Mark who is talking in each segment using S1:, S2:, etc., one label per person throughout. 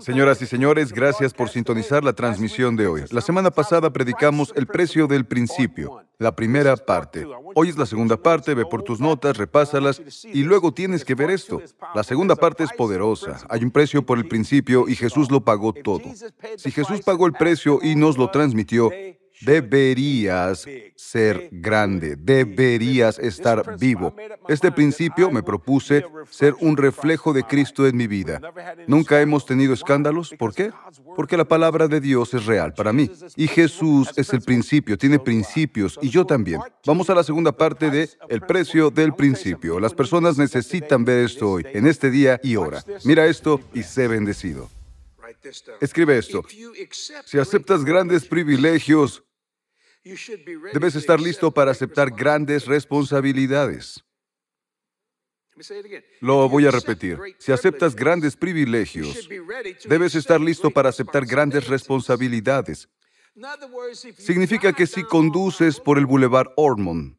S1: Señoras y señores, gracias por sintonizar la transmisión de hoy. La semana pasada predicamos el precio del principio, la primera parte. Hoy es la segunda parte, ve por tus notas, repásalas y luego tienes que ver esto. La segunda parte es poderosa. Hay un precio por el principio y Jesús lo pagó todo. Si Jesús pagó el precio y nos lo transmitió, deberías ser grande, deberías estar vivo. Este principio me propuse ser un reflejo de Cristo en mi vida. Nunca hemos tenido escándalos. ¿Por qué? Porque la palabra de Dios es real para mí. Y Jesús es el principio, tiene principios, y yo también. Vamos a la segunda parte de El precio del principio. Las personas necesitan ver esto hoy, en este día y hora. Mira esto y sé bendecido. Escribe esto. Si aceptas grandes privilegios, Debes estar listo para aceptar grandes responsabilidades. Lo voy a repetir. Si aceptas grandes privilegios, debes estar listo para aceptar grandes responsabilidades. Significa que si conduces por el Boulevard Ormond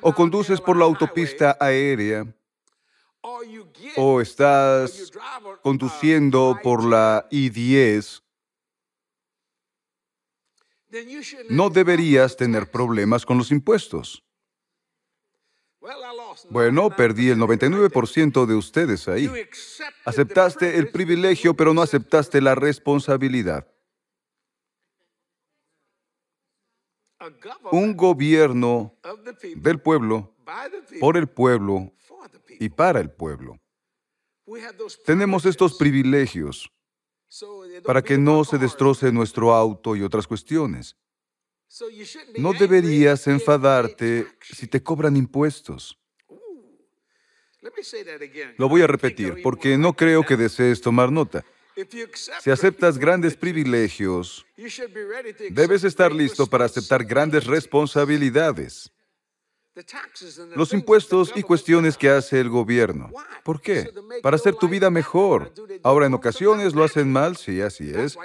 S1: o conduces por la autopista aérea o estás conduciendo por la I-10 no deberías tener problemas con los impuestos. Bueno, perdí el 99% de ustedes ahí. Aceptaste el privilegio, pero no aceptaste la responsabilidad. Un gobierno del pueblo, por el pueblo y para el pueblo. Tenemos estos privilegios para que no se destroce nuestro auto y otras cuestiones. No deberías enfadarte si te cobran impuestos. Lo voy a repetir porque no creo que desees tomar nota. Si aceptas grandes privilegios, debes estar listo para aceptar grandes responsabilidades. Los impuestos y cuestiones que hace el gobierno. ¿Por qué? Para hacer tu vida mejor. Ahora, en ocasiones lo hacen mal, sí, así es,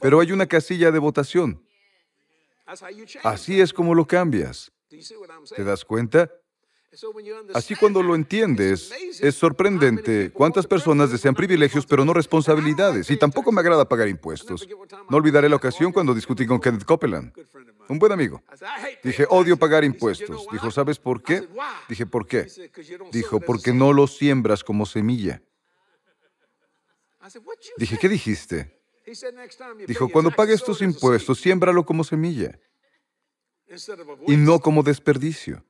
S1: pero hay una casilla de votación. Así es como lo cambias. ¿Te das cuenta? Así cuando lo entiendes, es sorprendente cuántas personas desean privilegios pero no responsabilidades. Y tampoco me agrada pagar impuestos. No olvidaré la ocasión cuando discutí con Kenneth Copeland, un buen amigo. Dije, odio pagar impuestos. Dijo, ¿sabes por qué? Dije, ¿por qué? Dijo, porque no lo siembras como semilla. Dije, ¿qué dijiste? Dijo, cuando pagues tus impuestos, siémbralo como semilla y no como desperdicio.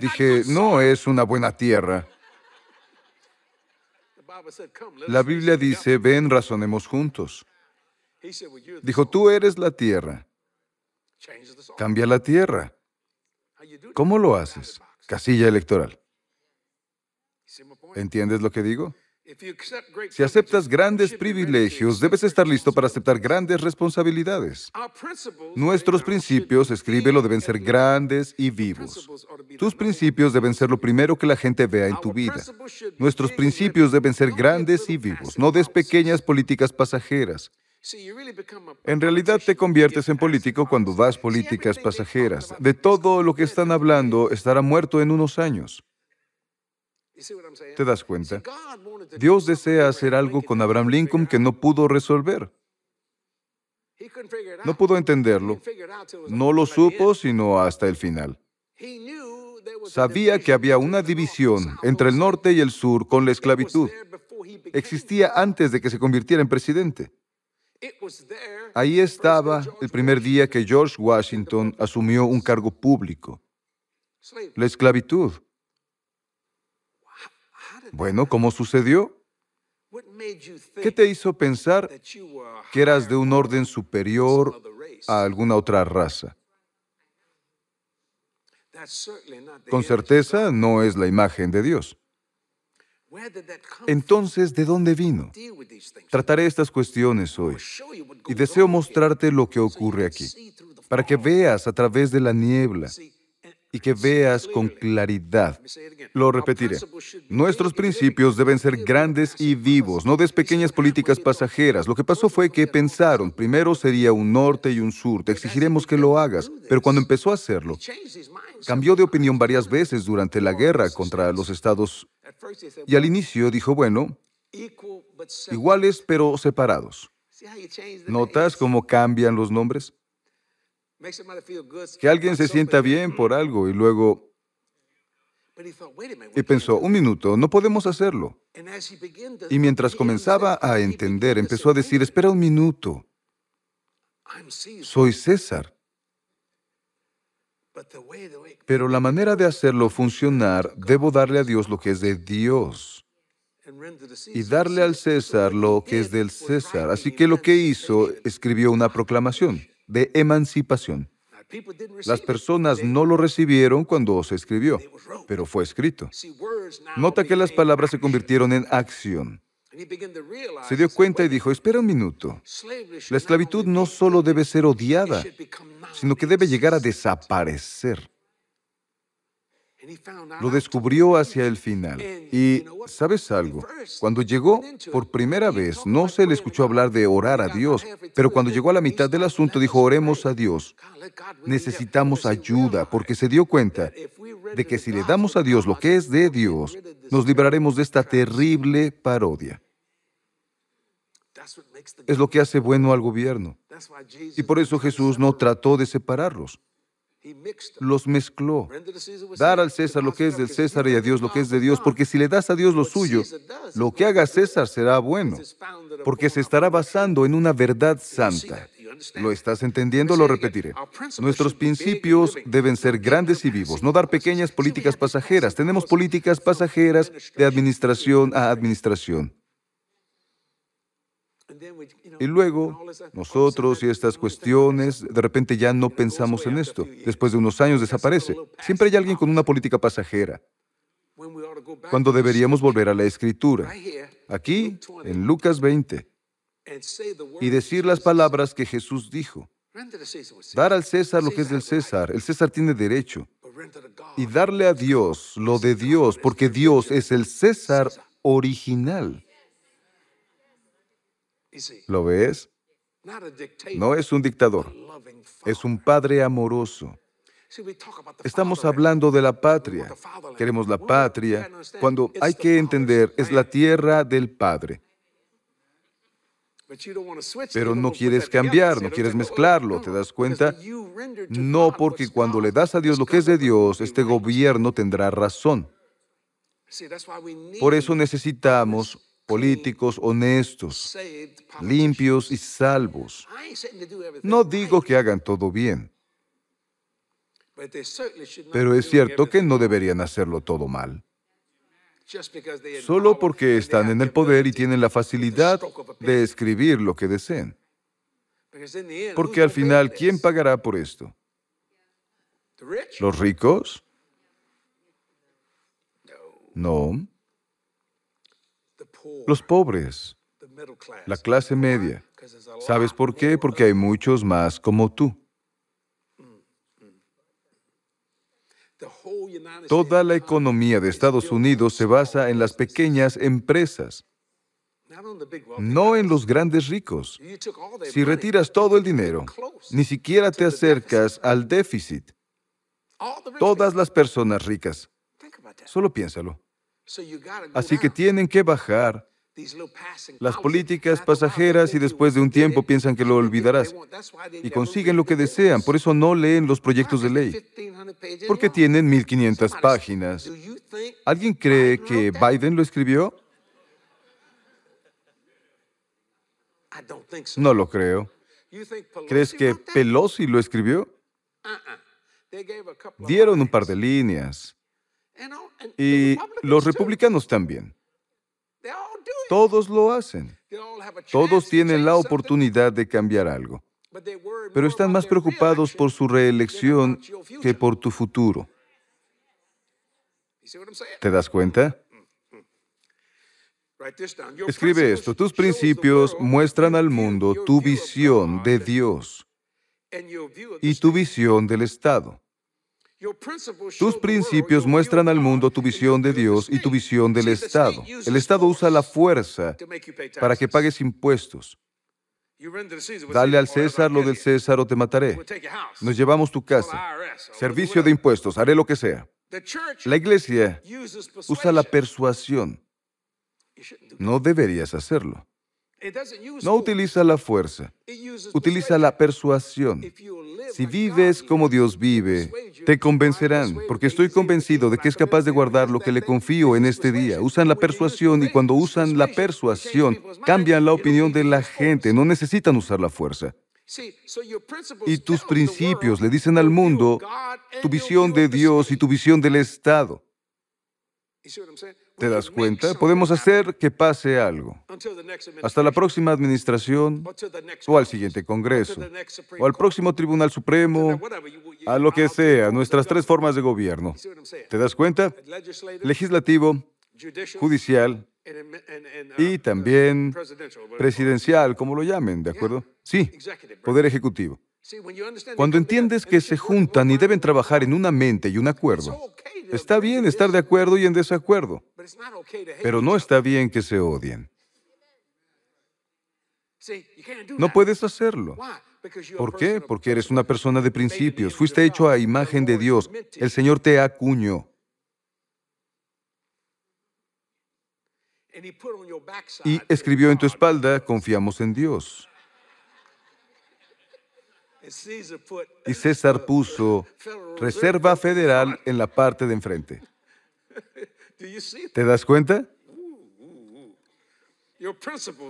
S1: Dije, no es una buena tierra. La Biblia dice, ven, razonemos juntos. Dijo, tú eres la tierra. Cambia la tierra. ¿Cómo lo haces? Casilla electoral. ¿Entiendes lo que digo? Si aceptas grandes privilegios, debes estar listo para aceptar grandes responsabilidades. Nuestros principios, escríbelo, deben ser grandes y vivos. Tus principios deben ser lo primero que la gente vea en tu vida. Nuestros principios deben ser grandes y vivos. No des pequeñas políticas pasajeras. En realidad te conviertes en político cuando das políticas pasajeras. De todo lo que están hablando estará muerto en unos años. ¿Te das cuenta? Dios desea hacer algo con Abraham Lincoln que no pudo resolver. No pudo entenderlo. No lo supo sino hasta el final. Sabía que había una división entre el norte y el sur con la esclavitud. Existía antes de que se convirtiera en presidente. Ahí estaba el primer día que George Washington asumió un cargo público. La esclavitud. Bueno, ¿cómo sucedió? ¿Qué te hizo pensar que eras de un orden superior a alguna otra raza? Con certeza no es la imagen de Dios. Entonces, ¿de dónde vino? Trataré estas cuestiones hoy y deseo mostrarte lo que ocurre aquí, para que veas a través de la niebla y que veas con claridad. Lo repetiré. Nuestros principios deben ser grandes y vivos, no des pequeñas políticas pasajeras. Lo que pasó fue que pensaron, primero sería un norte y un sur, te exigiremos que lo hagas, pero cuando empezó a hacerlo, Cambió de opinión varias veces durante la guerra contra los Estados y al inicio dijo, bueno, iguales pero separados. ¿Notas cómo cambian los nombres? Que alguien se sienta bien por algo y luego... Y pensó, un minuto, no podemos hacerlo. Y mientras comenzaba a entender, empezó a decir, espera un minuto, soy César. Pero la manera de hacerlo funcionar, debo darle a Dios lo que es de Dios y darle al César lo que es del César. Así que lo que hizo, escribió una proclamación de emancipación. Las personas no lo recibieron cuando se escribió, pero fue escrito. Nota que las palabras se convirtieron en acción. Se dio cuenta y dijo, espera un minuto. La esclavitud no solo debe ser odiada, sino que debe llegar a desaparecer. Lo descubrió hacia el final. Y, ¿sabes algo? Cuando llegó por primera vez, no se le escuchó hablar de orar a Dios, pero cuando llegó a la mitad del asunto, dijo, oremos a Dios. Necesitamos ayuda, porque se dio cuenta de que si le damos a Dios lo que es de Dios, nos libraremos de esta terrible parodia. Es lo que hace bueno al gobierno. Y por eso Jesús no trató de separarlos. Los mezcló. Dar al César lo que es del César y a Dios lo que es de Dios, porque si le das a Dios lo suyo, lo que haga César será bueno, porque se estará basando en una verdad santa. ¿Lo estás entendiendo? Lo repetiré. Nuestros principios deben ser grandes y vivos, no dar pequeñas políticas pasajeras. Tenemos políticas pasajeras de administración a administración. Y luego, nosotros y estas cuestiones, de repente ya no pensamos en esto. Después de unos años desaparece. Siempre hay alguien con una política pasajera. Cuando deberíamos volver a la escritura. Aquí, en Lucas 20. Y decir las palabras que Jesús dijo. Dar al César lo que es del César. El César tiene derecho. Y darle a Dios lo de Dios, porque Dios es el César original. ¿Lo ves? No es un dictador, es un padre amoroso. Estamos hablando de la patria. Queremos la patria cuando hay que entender, es la tierra del Padre. Pero no quieres cambiar, no quieres mezclarlo, ¿te das cuenta? No porque cuando le das a Dios lo que es de Dios, este gobierno tendrá razón. Por eso necesitamos políticos honestos, limpios y salvos. No digo que hagan todo bien, pero es cierto que no deberían hacerlo todo mal. Solo porque están en el poder y tienen la facilidad de escribir lo que deseen. Porque al final, ¿quién pagará por esto? ¿Los ricos? No los pobres, la clase media. ¿Sabes por qué? Porque hay muchos más como tú. Toda la economía de Estados Unidos se basa en las pequeñas empresas, no en los grandes ricos. Si retiras todo el dinero, ni siquiera te acercas al déficit. Todas las personas ricas. Solo piénsalo. Así que tienen que bajar. Las políticas pasajeras y después de un tiempo piensan que lo olvidarás y consiguen lo que desean. Por eso no leen los proyectos de ley, porque tienen 1500 páginas. ¿Alguien cree que Biden lo escribió? No lo creo. ¿Crees que Pelosi lo escribió? Dieron un par de líneas. Y los republicanos también. Todos lo hacen. Todos tienen la oportunidad de cambiar algo. Pero están más preocupados por su reelección que por tu futuro. ¿Te das cuenta? Escribe esto. Tus principios muestran al mundo tu visión de Dios y tu visión del Estado. Tus principios muestran al mundo tu visión de Dios y tu visión del Estado. El Estado usa la fuerza para que pagues impuestos. Dale al César lo del César o te mataré. Nos llevamos tu casa. Servicio de impuestos, haré lo que sea. La iglesia usa la persuasión. No deberías hacerlo. No utiliza la fuerza, utiliza la persuasión. Si vives como Dios vive, te convencerán, porque estoy convencido de que es capaz de guardar lo que le confío en este día. Usan la persuasión y cuando usan la persuasión, cambian la opinión de la gente, no necesitan usar la fuerza. Y tus principios le dicen al mundo tu visión de Dios y tu visión del Estado. ¿Te das cuenta? Podemos hacer que pase algo. Hasta la próxima administración, o al siguiente Congreso, o al próximo Tribunal Supremo, a lo que sea, nuestras tres formas de gobierno. ¿Te das cuenta? Legislativo, judicial y también presidencial, como lo llamen, ¿de acuerdo? Sí, poder ejecutivo. Cuando entiendes que se juntan y deben trabajar en una mente y un acuerdo, está bien estar de acuerdo y en desacuerdo, pero no está bien que se odien. No puedes hacerlo. ¿Por qué? Porque eres una persona de principios, fuiste hecho a imagen de Dios, el Señor te acuñó. Y escribió en tu espalda, confiamos en Dios. Y César puso Reserva Federal en la parte de enfrente. ¿Te das cuenta?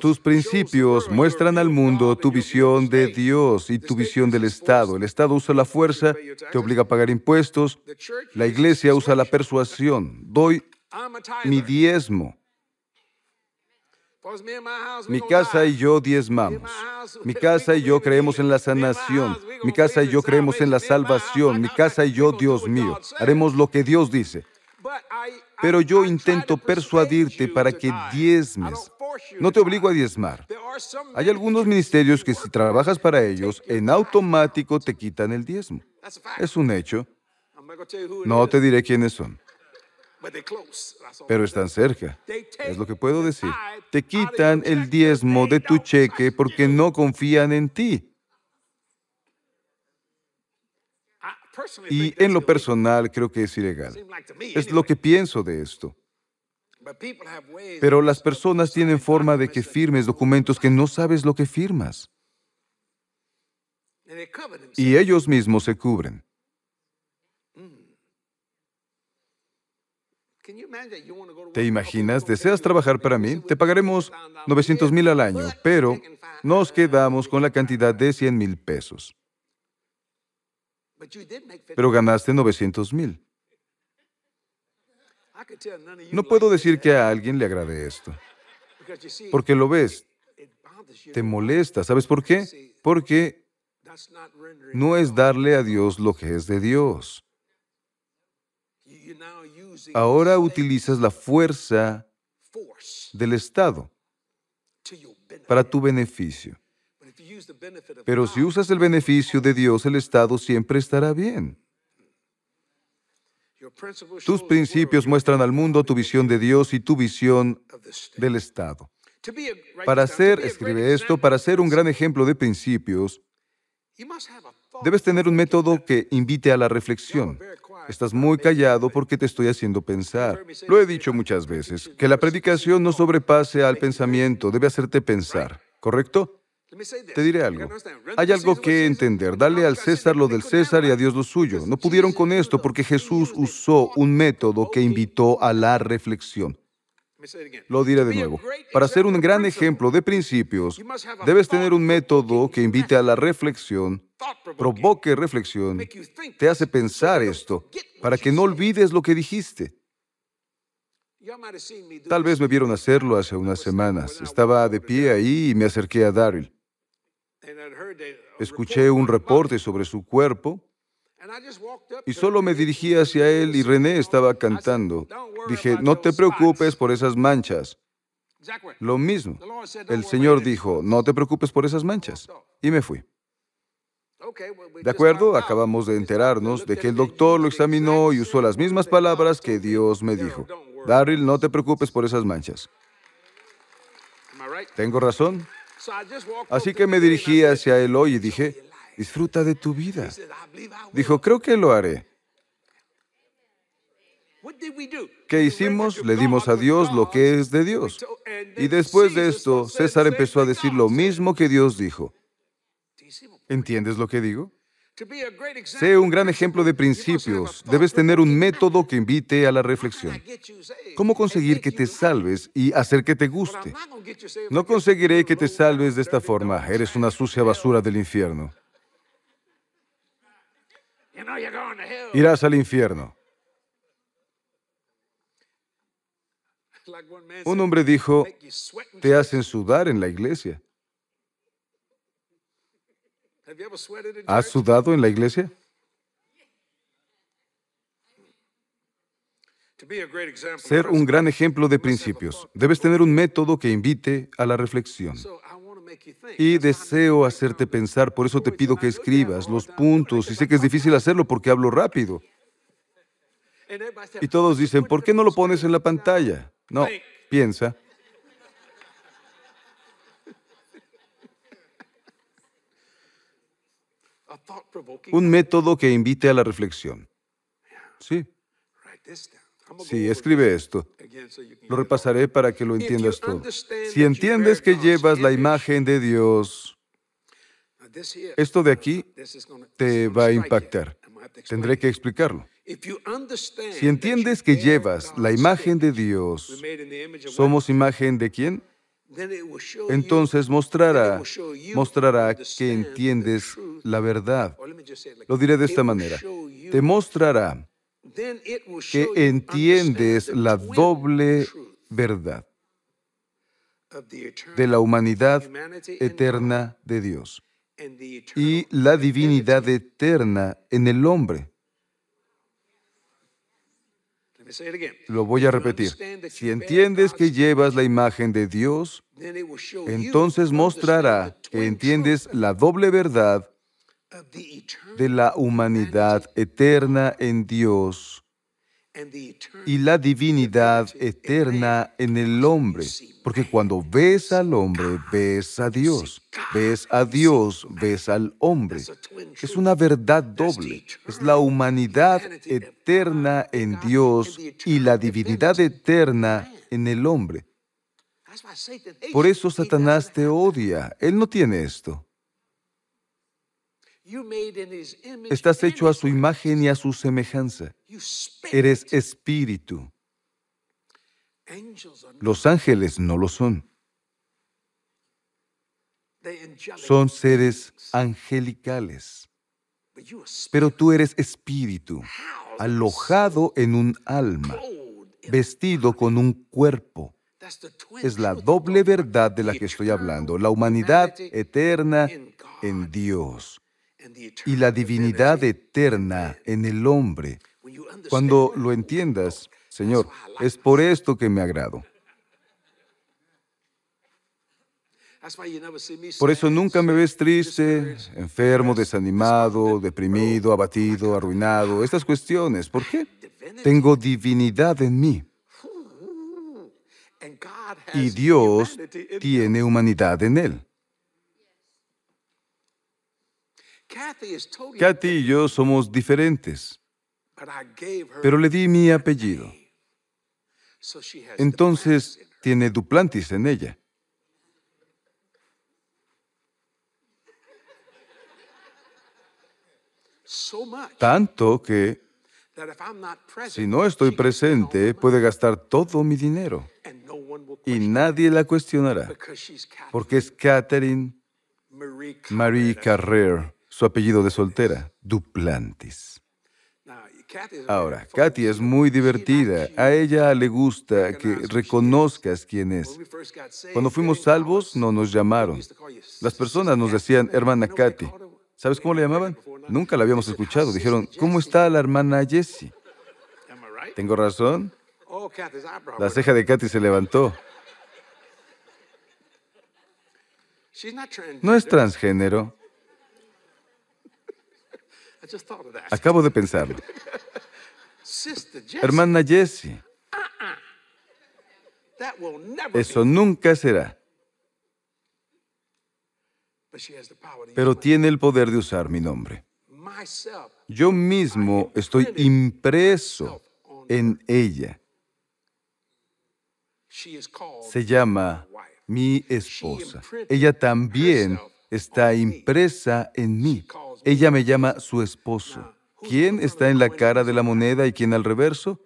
S1: Tus principios muestran al mundo tu visión de Dios y tu visión del Estado. El Estado usa la fuerza, te obliga a pagar impuestos. La iglesia usa la persuasión. Doy mi diezmo. Mi casa y yo diezmamos. Mi casa y yo creemos en la sanación. Mi casa y yo creemos en la salvación. Mi casa y yo, Dios mío, haremos lo que Dios dice. Pero yo intento persuadirte para que diezmes. No te obligo a diezmar. Hay algunos ministerios que si trabajas para ellos, en automático te quitan el diezmo. Es un hecho. No te diré quiénes son pero están cerca. Es lo que puedo decir. Te quitan el diezmo de tu cheque porque no confían en ti. Y en lo personal creo que es ilegal. Es lo que pienso de esto. Pero las personas tienen forma de que firmes documentos que no sabes lo que firmas. Y ellos mismos se cubren. ¿Te imaginas? ¿Deseas trabajar para mí? Te pagaremos 900 mil al año, pero nos quedamos con la cantidad de 100 mil pesos. Pero ganaste 900 mil. No puedo decir que a alguien le agrade esto, porque lo ves, te molesta. ¿Sabes por qué? Porque no es darle a Dios lo que es de Dios. Ahora utilizas la fuerza del Estado para tu beneficio. Pero si usas el beneficio de Dios, el Estado siempre estará bien. Tus principios muestran al mundo tu visión de Dios y tu visión del Estado. Para ser, escribe esto, para ser un gran ejemplo de principios, debes tener un método que invite a la reflexión. Estás muy callado porque te estoy haciendo pensar. Lo he dicho muchas veces, que la predicación no sobrepase al pensamiento, debe hacerte pensar, ¿correcto? Te diré algo. Hay algo que entender. Dale al César lo del César y a Dios lo suyo. No pudieron con esto porque Jesús usó un método que invitó a la reflexión. Lo diré de nuevo. Para ser un gran ejemplo de principios, debes tener un método que invite a la reflexión, provoque reflexión, te hace pensar esto, para que no olvides lo que dijiste. Tal vez me vieron hacerlo hace unas semanas. Estaba de pie ahí y me acerqué a Daryl. Escuché un reporte sobre su cuerpo y solo me dirigí hacia él y René estaba cantando. Dije, no te preocupes por esas manchas. Lo mismo. El Señor dijo, no te preocupes por esas manchas. Y me fui. De acuerdo, acabamos de enterarnos de que el doctor lo examinó y usó las mismas palabras que Dios me dijo. Daryl, no te preocupes por esas manchas. ¿Tengo razón? Así que me dirigí hacia él hoy y dije, disfruta de tu vida. Dijo, creo que lo haré. ¿Qué hicimos? Le dimos a Dios lo que es de Dios. Y después de esto, César empezó a decir lo mismo que Dios dijo. ¿Entiendes lo que digo? Sé un gran ejemplo de principios. Debes tener un método que invite a la reflexión. ¿Cómo conseguir que te salves y hacer que te guste? No conseguiré que te salves de esta forma. Eres una sucia basura del infierno. Irás al infierno. Un hombre dijo, te hacen sudar en la iglesia. ¿Has sudado en la iglesia? Ser un gran ejemplo de principios. Debes tener un método que invite a la reflexión. Y deseo hacerte pensar, por eso te pido que escribas los puntos, y sé que es difícil hacerlo porque hablo rápido. Y todos dicen, ¿por qué no lo pones en la pantalla? No, piensa. Un método que invite a la reflexión. Sí. Sí, escribe esto. Lo repasaré para que lo entiendas todo. Si entiendes que llevas la imagen de Dios, esto de aquí te va a impactar. Tendré que explicarlo. Si entiendes que llevas la imagen de Dios, ¿somos imagen de quién? Entonces mostrará, mostrará que entiendes la verdad. Lo diré de esta manera. Te mostrará que entiendes la doble verdad de la humanidad eterna de Dios y la divinidad eterna en el hombre. Lo voy a repetir. Si entiendes que llevas la imagen de Dios, entonces mostrará que entiendes la doble verdad de la humanidad eterna en Dios y la divinidad eterna en el hombre. Porque cuando ves al hombre, ves a Dios. Ves a Dios, ves al hombre. Es una verdad doble. Es la humanidad eterna en Dios y la divinidad eterna en el hombre. Por eso Satanás te odia. Él no tiene esto. Estás hecho a su imagen y a su semejanza. Eres espíritu. Los ángeles no lo son. Son seres angelicales. Pero tú eres espíritu, alojado en un alma, vestido con un cuerpo. Es la doble verdad de la que estoy hablando, la humanidad eterna en Dios y la divinidad eterna en el hombre. Cuando lo entiendas, Señor, es por esto que me agrado. Por eso nunca me ves triste, enfermo, desanimado, deprimido, abatido, arruinado, estas cuestiones. ¿Por qué? Tengo divinidad en mí. Y Dios tiene humanidad en él. Kathy y yo somos diferentes, pero le di mi apellido. Entonces tiene Duplantis en ella. Tanto que si no estoy presente, puede gastar todo mi dinero. Y nadie la cuestionará, porque es Catherine Marie Carrère su apellido de soltera, Duplantis. Ahora, Katy es muy divertida. A ella le gusta que reconozcas quién es. Cuando fuimos salvos, no nos llamaron. Las personas nos decían, hermana Katy. ¿Sabes cómo le llamaban? Nunca la habíamos escuchado. Dijeron, ¿cómo está la hermana Jessie? ¿Tengo razón? La ceja de Katy se levantó. No es transgénero. Acabo de pensarlo. Hermana Jessie, eso nunca será. pero tiene el poder de usar mi nombre. Yo mismo estoy impreso en ella. Se llama mi esposa. Ella también está impresa en mí. Ella me llama su esposo. ¿Quién está en la cara de la moneda y quién al reverso?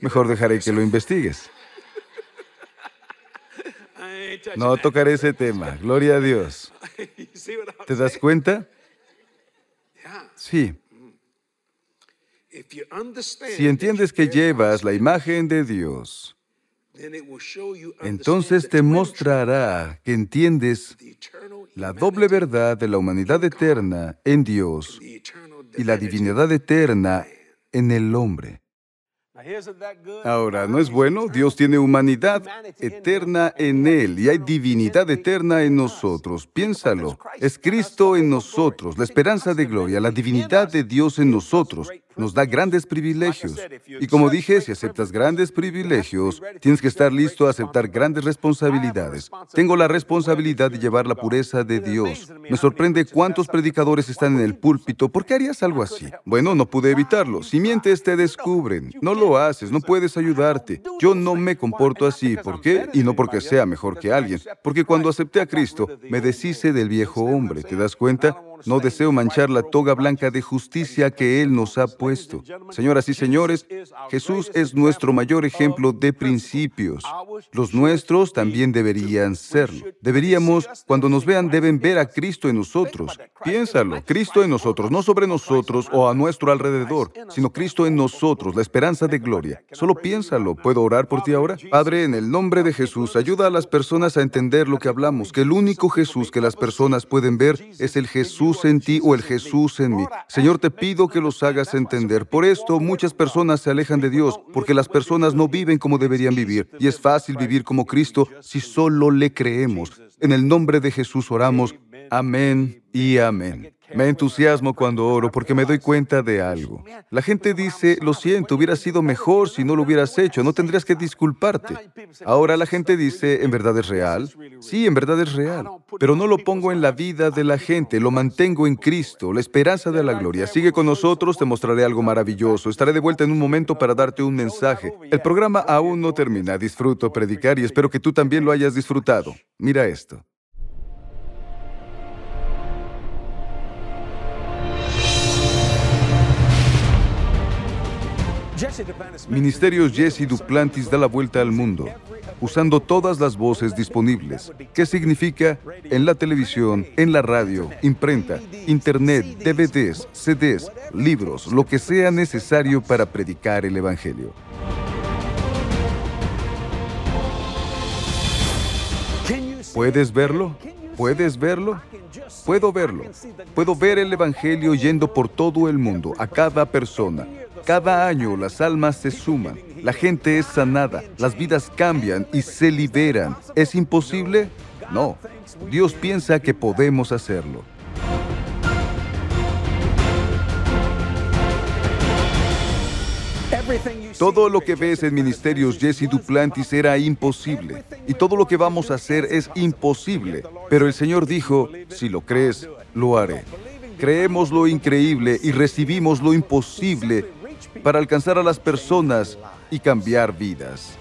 S1: Mejor dejaré que lo investigues. No tocaré ese tema. Gloria a Dios. ¿Te das cuenta? Sí. Si entiendes que llevas la imagen de Dios, entonces te mostrará que entiendes la doble verdad de la humanidad eterna en Dios y la divinidad eterna en el hombre. Ahora, ¿no es bueno? Dios tiene humanidad eterna en Él y hay divinidad eterna en nosotros. Piénsalo. Es Cristo en nosotros, la esperanza de gloria, la divinidad de Dios en nosotros nos da grandes privilegios. Y como dije, si aceptas grandes privilegios, tienes que estar listo a aceptar grandes responsabilidades. Tengo la responsabilidad de llevar la pureza de Dios. Me sorprende cuántos predicadores están en el púlpito. ¿Por qué harías algo así? Bueno, no pude evitarlo. Si mientes, te descubren. No lo haces, no puedes ayudarte. Yo no me comporto así. ¿Por qué? Y no porque sea mejor que alguien. Porque cuando acepté a Cristo, me deshice del viejo hombre. ¿Te das cuenta? No deseo manchar la toga blanca de justicia que Él nos ha puesto. Señoras y señores, Jesús es nuestro mayor ejemplo de principios. Los nuestros también deberían serlo. Deberíamos, cuando nos vean, deben ver a Cristo en nosotros. Piénsalo, Cristo en nosotros, no sobre nosotros o a nuestro alrededor, sino Cristo en nosotros, la esperanza de gloria. Solo piénsalo. ¿Puedo orar por ti ahora? Padre, en el nombre de Jesús, ayuda a las personas a entender lo que hablamos, que el único Jesús que las personas pueden ver es el Jesús en ti o el Jesús en mí. Señor, te pido que los hagas entender. Por esto muchas personas se alejan de Dios, porque las personas no viven como deberían vivir. Y es fácil vivir como Cristo si solo le creemos. En el nombre de Jesús oramos. Amén y amén. Me entusiasmo cuando oro porque me doy cuenta de algo. La gente dice, lo siento, hubiera sido mejor si no lo hubieras hecho, no tendrías que disculparte. Ahora la gente dice, ¿en verdad es real? Sí, en verdad es real, pero no lo pongo en la vida de la gente, lo mantengo en Cristo, la esperanza de la gloria. Sigue con nosotros, te mostraré algo maravilloso. Estaré de vuelta en un momento para darte un mensaje. El programa aún no termina, disfruto predicar y espero que tú también lo hayas disfrutado. Mira esto. Ministerios Jesse Duplantis da la vuelta al mundo, usando todas las voces disponibles. ¿Qué significa? En la televisión, en la radio, imprenta, internet, DVDs, CDs, libros, lo que sea necesario para predicar el Evangelio. ¿Puedes verlo? ¿Puedes verlo? Puedo verlo. Puedo ver el Evangelio yendo por todo el mundo, a cada persona. Cada año las almas se suman, la gente es sanada, las vidas cambian y se liberan. ¿Es imposible? No. Dios piensa que podemos hacerlo. Todo lo que ves en Ministerios Jesse Duplantis era imposible. Y todo lo que vamos a hacer es imposible. Pero el Señor dijo, si lo crees, lo haré. Creemos lo increíble y recibimos lo imposible para alcanzar a las personas y cambiar vidas.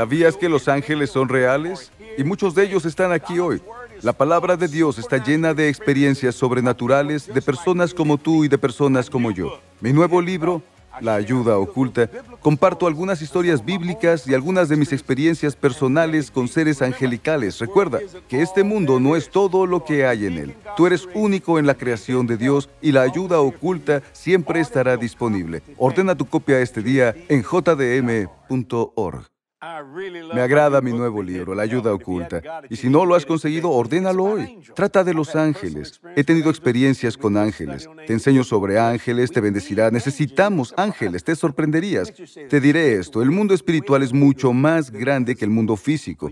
S1: ¿Sabías que los ángeles son reales? Y muchos de ellos están aquí hoy. La palabra de Dios está llena de experiencias sobrenaturales de personas como tú y de personas como yo. Mi nuevo libro, La ayuda oculta, comparto algunas historias bíblicas y algunas de mis experiencias personales con seres angelicales. Recuerda que este mundo no es todo lo que hay en él. Tú eres único en la creación de Dios y la ayuda oculta siempre estará disponible. Ordena tu copia este día en jdm.org. Me agrada mi nuevo libro, La ayuda oculta. Y si no lo has conseguido, ordénalo hoy. Trata de los ángeles. He tenido experiencias con ángeles. Te enseño sobre ángeles, te bendecirá. Necesitamos ángeles, te sorprenderías. Te diré esto, el mundo espiritual es mucho más grande que el mundo físico.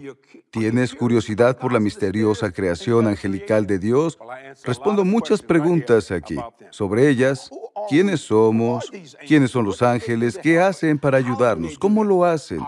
S1: ¿Tienes curiosidad por la misteriosa creación angelical de Dios? Respondo muchas preguntas aquí. Sobre ellas, ¿quiénes somos? ¿Quiénes son los ángeles? ¿Qué hacen para ayudarnos? ¿Cómo lo hacen?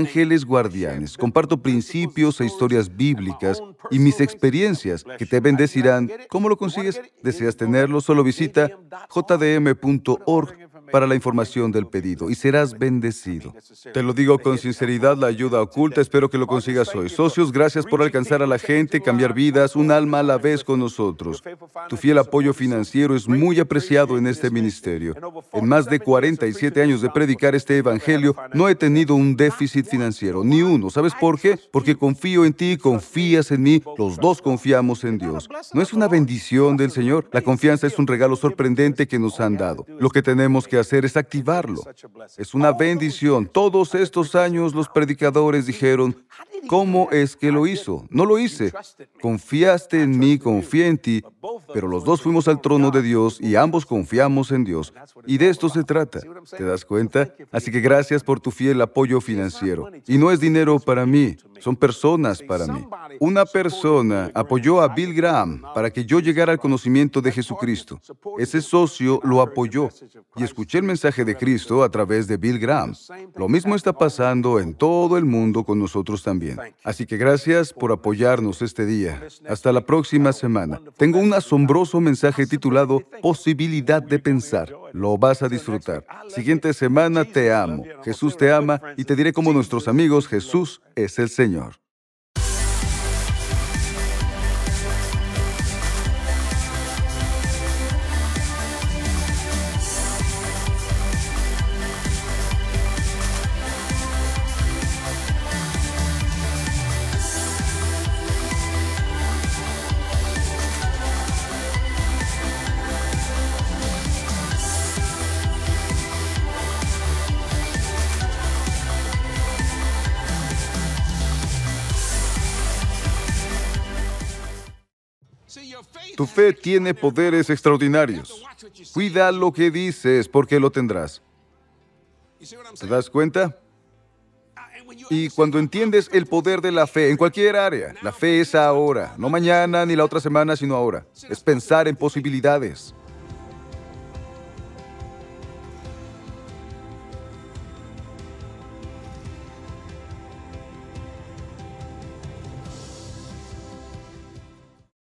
S1: Ángeles guardianes. Comparto principios e historias bíblicas y mis experiencias que te bendecirán. ¿Cómo lo consigues? ¿Deseas tenerlo? Solo visita jdm.org para la información del pedido y serás bendecido. Te lo digo con sinceridad, la ayuda oculta, espero que lo consigas hoy. Socios, gracias por alcanzar a la gente, cambiar vidas, un alma a la vez con nosotros. Tu fiel apoyo financiero es muy apreciado en este ministerio. En más de 47 años de predicar este evangelio, no he tenido un déficit financiero, ni uno. ¿Sabes por qué? Porque confío en ti, confías en mí, los dos confiamos en Dios. ¿No es una bendición del Señor? La confianza es un regalo sorprendente que nos han dado. Lo que tenemos que hacer es activarlo. Es una bendición. Todos estos años los predicadores dijeron, ¿cómo es que lo hizo? No lo hice. Confiaste en mí, confié en ti, pero los dos fuimos al trono de Dios y ambos confiamos en Dios. Y de esto se trata. ¿Te das cuenta? Así que gracias por tu fiel apoyo financiero. Y no es dinero para mí, son personas para mí. Una persona apoyó a Bill Graham para que yo llegara al conocimiento de Jesucristo. Ese socio lo apoyó y escuché el mensaje de Cristo a través de Bill Graham. Lo mismo está pasando en todo el mundo con nosotros también. Así que gracias por apoyarnos este día. Hasta la próxima semana. Tengo un asombroso mensaje titulado Posibilidad de pensar. Lo vas a disfrutar. Siguiente semana te amo. Jesús te ama y te diré cómo nuestros amigos Jesús es el Señor. Tu fe tiene poderes extraordinarios. Cuida lo que dices porque lo tendrás. ¿Te das cuenta? Y cuando entiendes el poder de la fe en cualquier área, la fe es ahora, no mañana ni la otra semana, sino ahora. Es pensar en posibilidades.